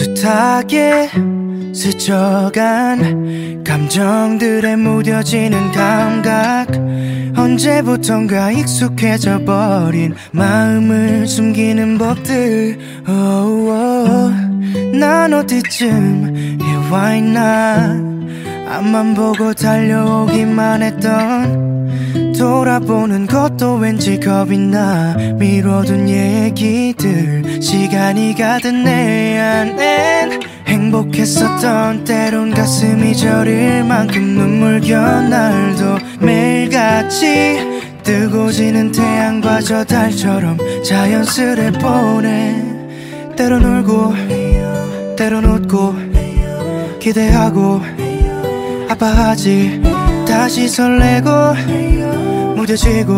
숱하게 스쳐간 감정들에 무뎌지는 감각. 언제부턴가 익숙해져 버린 마음을 숨기는 법들. Oh, oh. 난 어디쯤 와 있나. 앞만 보고 달려오기만 했던 돌아보는 것도 왠지 겁이 나. 미뤄둔 얘기들 시간이 가든 내 안엔 행복했었던 때론 가슴이 저릴 만큼 눈물겨 날도 매일같이 뜨고 지는 태양과 저 달처럼 자연스레 보내. 때론 울고 때론 웃고 기대하고 아파하지 다시 설레고 무뎌지고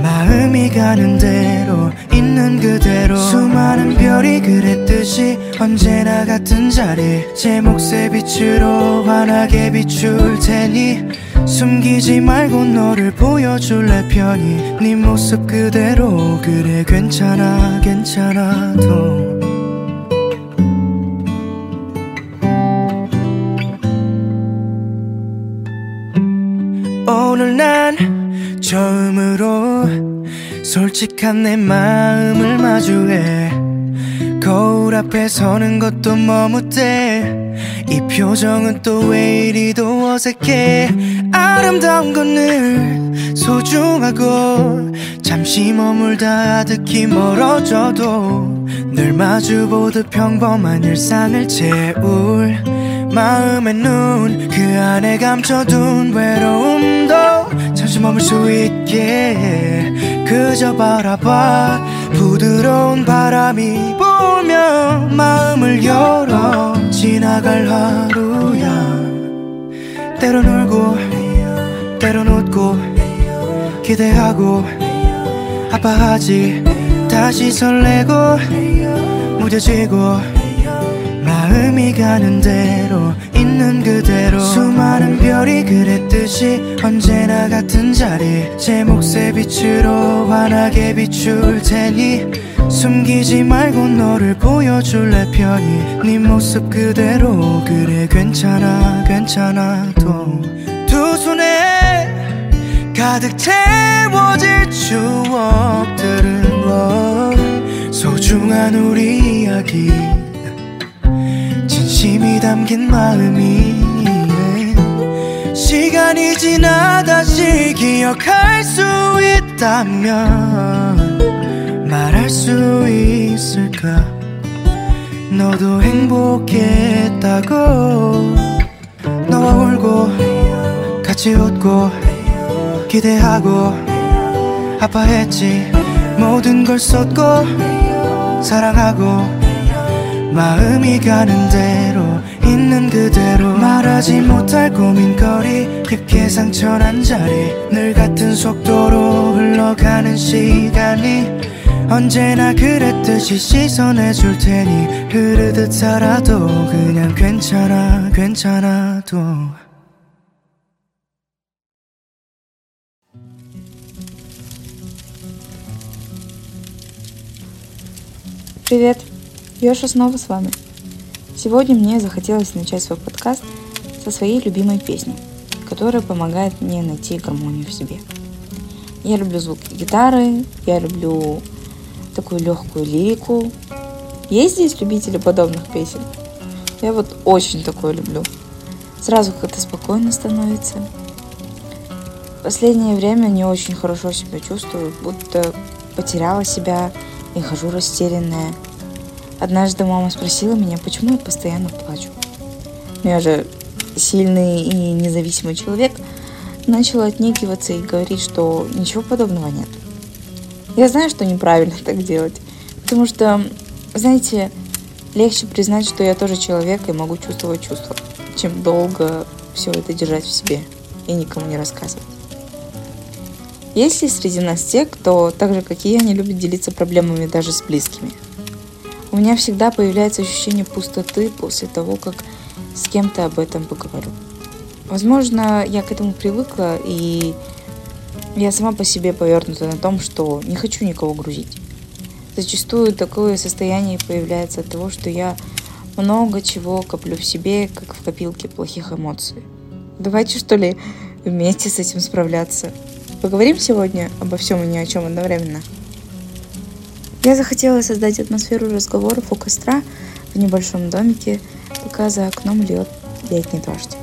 마음이 가는 대로 있는 그대로 수많은 별이 그랬듯이 언제나 같은 자리. 제 몫의 빛으로 환하게 비출 테니 숨기지 말고 너를 보여줄래 편히. 네 모습 그대로 그래 괜찮아 괜찮아도 오늘 난 처음으로 솔직한 내 마음을 마주해. 거울 앞에 서는 것도 머뭇대 이 표정은 또 왜 이리도 어색해. 아름다운 건 늘 소중하고 잠시 머물다 아득히 멀어져도 늘 마주보듯 평범한 일상을 채울 마음의 눈 그 안에 감춰둔 외로움도 잠시 머물 수 있게. 그저 바라봐 부드러운 바람이 불면 마음을 열어 지나갈 하루야. 때론 울고 때론 웃고 기대하고 아파하지 다시 설레고 무뎌지고 가는 대로 있는 그대로. 수많은 별이 그랬듯이 언제나 같은 자리. 제 몫의 빛으로 환하게 비출 테니 숨기지 말고 너를 보여줄래 편히. 네 모습 그대로. 그래 괜찮아 괜찮아도 두 손에 가득 채워질 추억들은 뭐 소중한 우리 이야기 진심이 담긴 마음이 시간이 지나 다시 기억할 수 있다면 말할 수 있을까? 너도 행복했다고 너와 울고 같이 웃고 기대하고 아파했지. 모든 걸 쏟고 사랑하고 마음이 가는 대로 있는 그대로 말하지 못할 고민거리 깊게 상처난 자리 늘 같은 속도로 흘러가는 시간이 언제나 그랬듯이 씻어내 줄 테니 흐르듯 살아도 그냥 괜찮아 괜찮아도 Привет! Йоша снова с вами. Сегодня мне захотелось начать свой подкаст со своей любимой песни, которая помогает мне найти гармонию в себе. Я люблю звук гитары, я люблю такую легкую лирику. Есть здесь любители подобных песен? Я вот очень такое люблю. Сразу как-то спокойно становится. В последнее время не очень хорошо себя чувствую, будто потеряла себя и хожу растерянная – Однажды мама спросила меня, почему я постоянно плачу. Но я же сильный и независимый человек, начала отнекиваться и говорить, что ничего подобного нет. Я знаю, что неправильно так делать, потому что, знаете, легче признать, что я тоже человек и могу чувствовать чувства, чем долго все это держать в себе и никому не рассказывать. Есть ли среди нас те, кто, так же как и я, не любит делиться проблемами даже с близкими – меня всегда появляется ощущение пустоты после того, как с кем-то об этом поговорю. Возможно, я к этому привыкла, и я сама по себе повернута на том, что не хочу никого грузить. Зачастую такое состояние появляется от того, что я много чего коплю в себе, как в копилке плохих эмоций. Давайте, что ли, вместе с этим справляться. Поговорим сегодня обо всем и ни о чем одновременно. Я захотела создать атмосферу разговоров у костра в небольшом домике, пока за окном льет летний дождь.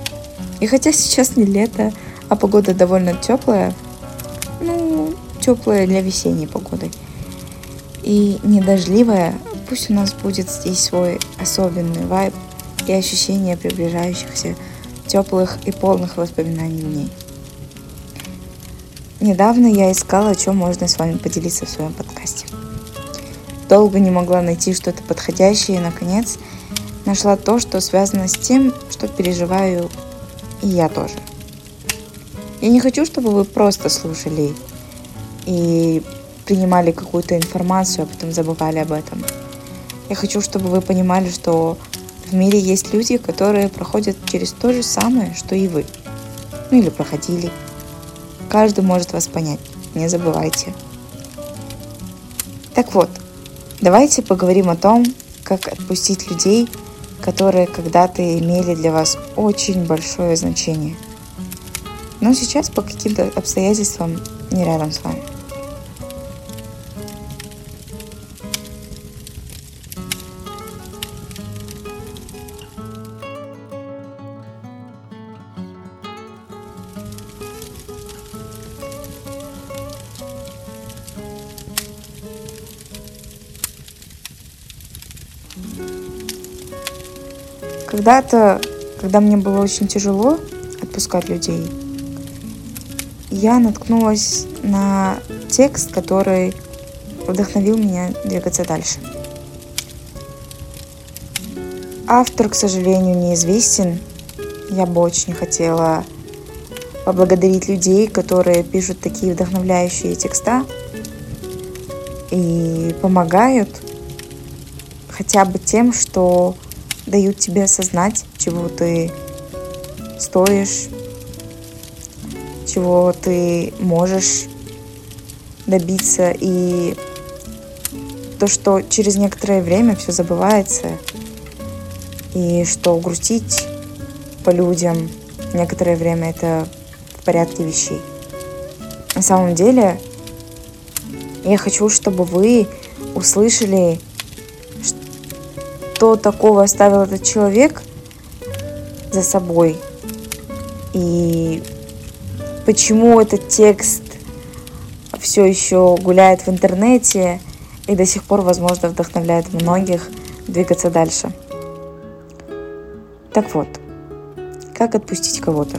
И хотя сейчас не лето, а погода довольно теплая, ну, теплая для весенней погоды, и не дождливая, пусть у нас будет здесь свой особенный вайб и ощущение приближающихся теплых и полных воспоминаний дней. Недавно я искала, о чем можно с вами поделиться в своем подкасте. Долго не могла найти что-то подходящее и, наконец, нашла то, что связано с тем, что переживаю и я тоже. Я не хочу, чтобы вы просто слушали и принимали какую-то информацию, а потом забывали об этом. Я хочу, чтобы вы понимали, что в мире есть люди, которые проходят через то же самое, что и вы. Ну или проходили. Каждый может вас понять. Не забывайте. Так вот, давайте поговорим о том, как отпустить людей, которые когда-то имели для вас очень большое значение. Но сейчас по каким-то обстоятельствам не рядом с вами. Когда-то, когда мне было очень тяжело отпускать людей, я наткнулась на текст, который вдохновил меня двигаться дальше. Автор, к сожалению, неизвестен. Я бы очень хотела поблагодарить людей, которые пишут такие вдохновляющие текста и помогают хотя бы тем, что дают тебе осознать, чего ты стоишь, чего ты можешь добиться, и то, что через некоторое время все забывается, и что грустить по людям некоторое время это в порядке вещей. На самом деле, я хочу, чтобы вы услышали что такого оставил этот человек за собой и почему этот текст все еще гуляет в интернете и до сих пор, возможно, вдохновляет многих двигаться дальше. Так вот, как отпустить кого-то?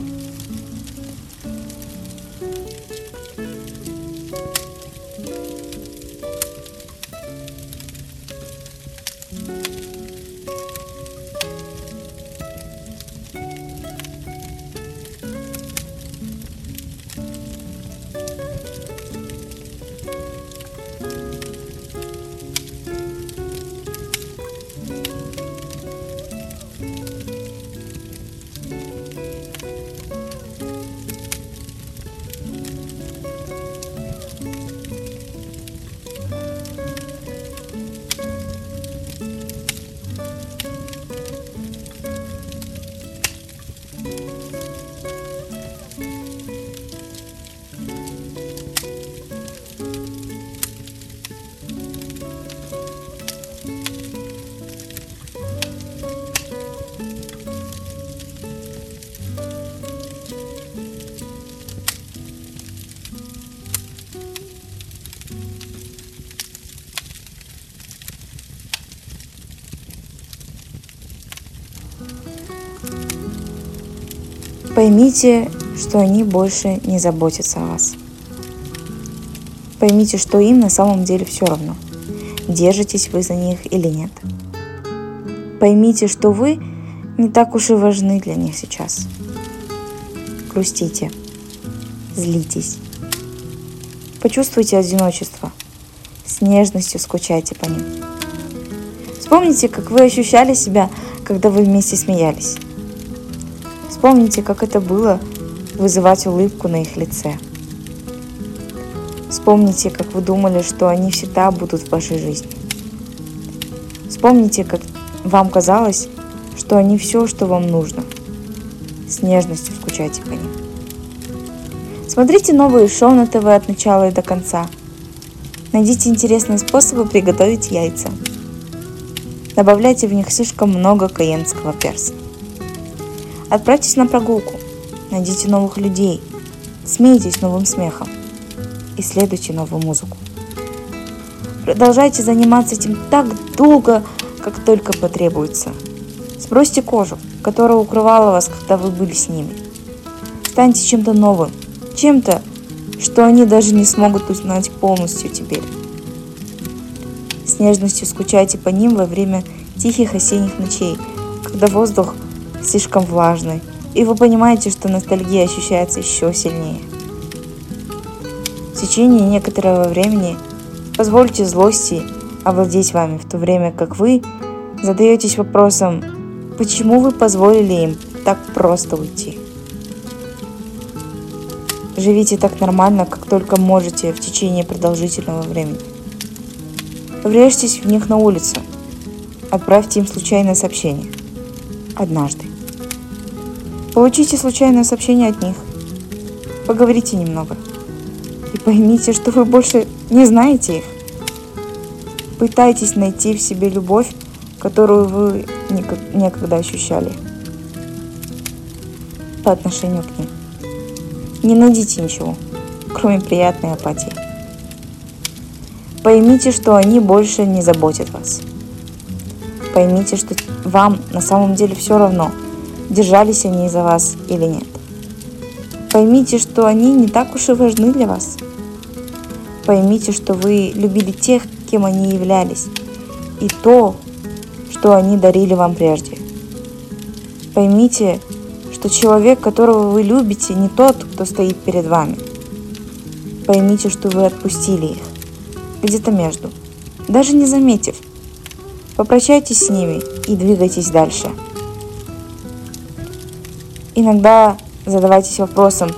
Поймите, что они больше не заботятся о вас. Поймите, что им на самом деле все равно, держитесь вы за них или нет. Поймите, что вы не так уж и важны для них сейчас. Грустите, злитесь, почувствуйте одиночество, с нежностью скучайте по ним. Вспомните, как вы ощущали себя, когда вы вместе смеялись Вспомните, как это было вызывать улыбку на их лице. Вспомните, как вы думали, что они всегда будут в вашей жизни. Вспомните, как вам казалось, что они все, что вам нужно. С нежностью скучайте по ним. Смотрите новые шоу на ТВ от начала и до конца. Найдите интересные способы приготовить яйца. Добавляйте в них слишком много каенского перца. Отправьтесь на прогулку. Найдите новых людей. Смейтесь новым смехом. Исследуйте новую музыку. Продолжайте заниматься этим так долго, как только потребуется. Сбросьте кожу, которая укрывала вас, когда вы были с ними. Станьте чем-то новым, чем-то, что они даже не смогут узнать полностью теперь. С нежностью скучайте по ним во время тихих осенних ночей, когда воздух слишком влажный, и вы понимаете, что ностальгия ощущается еще сильнее. В течение некоторого времени позвольте злости овладеть вами, в то время как вы задаетесь вопросом, почему вы позволили им так просто уйти. Живите так нормально, как только можете в течение продолжительного времени. Врежьтесь в них на улице. Отправьте им случайное сообщение. Однажды. Получите случайное сообщение от них. Поговорите немного. И поймите, что вы больше не знаете их. Пытайтесь найти в себе любовь, которую вы некогда ощущали по отношению к ним. Не найдите ничего, кроме приятной апатии. Поймите, что они больше не заботят вас. Поймите, что вам на самом деле все равно – держались они за вас или нет. Поймите, что они не так уж и важны для вас. Поймите, что вы любили тех, кем они являлись, и то, что они дарили вам прежде. Поймите, что человек, которого вы любите, не тот, кто стоит перед вами. Поймите, что вы отпустили их, где-то между, даже не заметив. Попрощайтесь с ними и двигайтесь дальше. Иногда задавайтесь вопросом,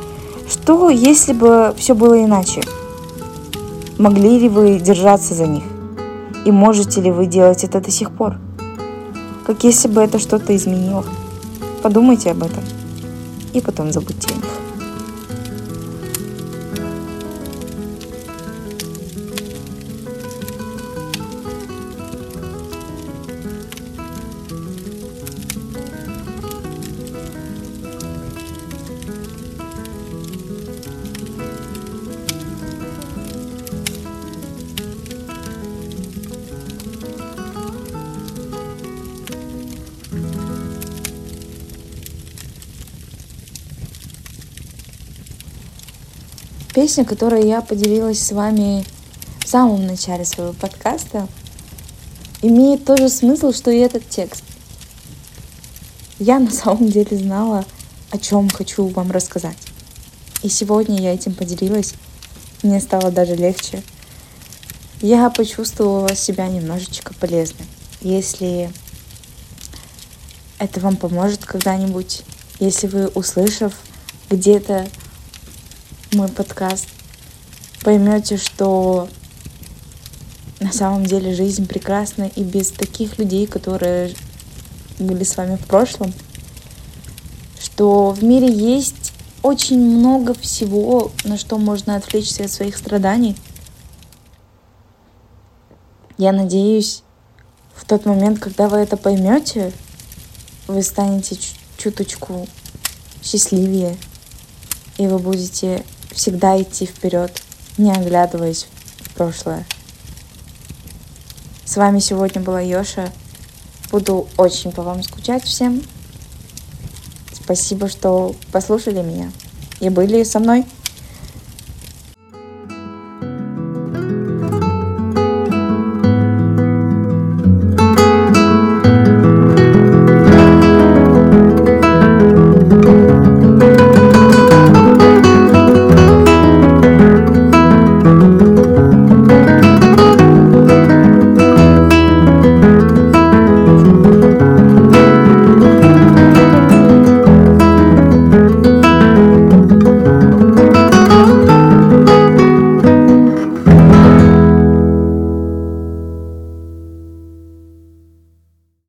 что если бы все было иначе? Могли ли вы держаться за них? И можете ли вы делать это до сих пор? Как если бы это что-то изменило? Подумайте об этом и потом забудьте о них. Песня, которой я поделилась с вами в самом начале своего подкаста, имеет тот же смысл, что и этот текст. Я на самом деле знала, о чем хочу вам рассказать. И сегодня я этим поделилась. Мне стало даже легче. Я почувствовала себя немножечко полезной. Если это вам поможет когда-нибудь, если вы, услышав где-то мой подкаст, поймете, что на самом деле жизнь прекрасна и без таких людей, которые были с вами в прошлом, что в мире есть очень много всего, на что можно отвлечься от своих страданий. Я надеюсь, в тот момент, когда вы это поймете, вы станете чуточку счастливее, и вы будете всегда идти вперед, не оглядываясь в прошлое. С вами сегодня была Йоша. Буду очень по вам скучать всем. Спасибо, что послушали меня и были со мной.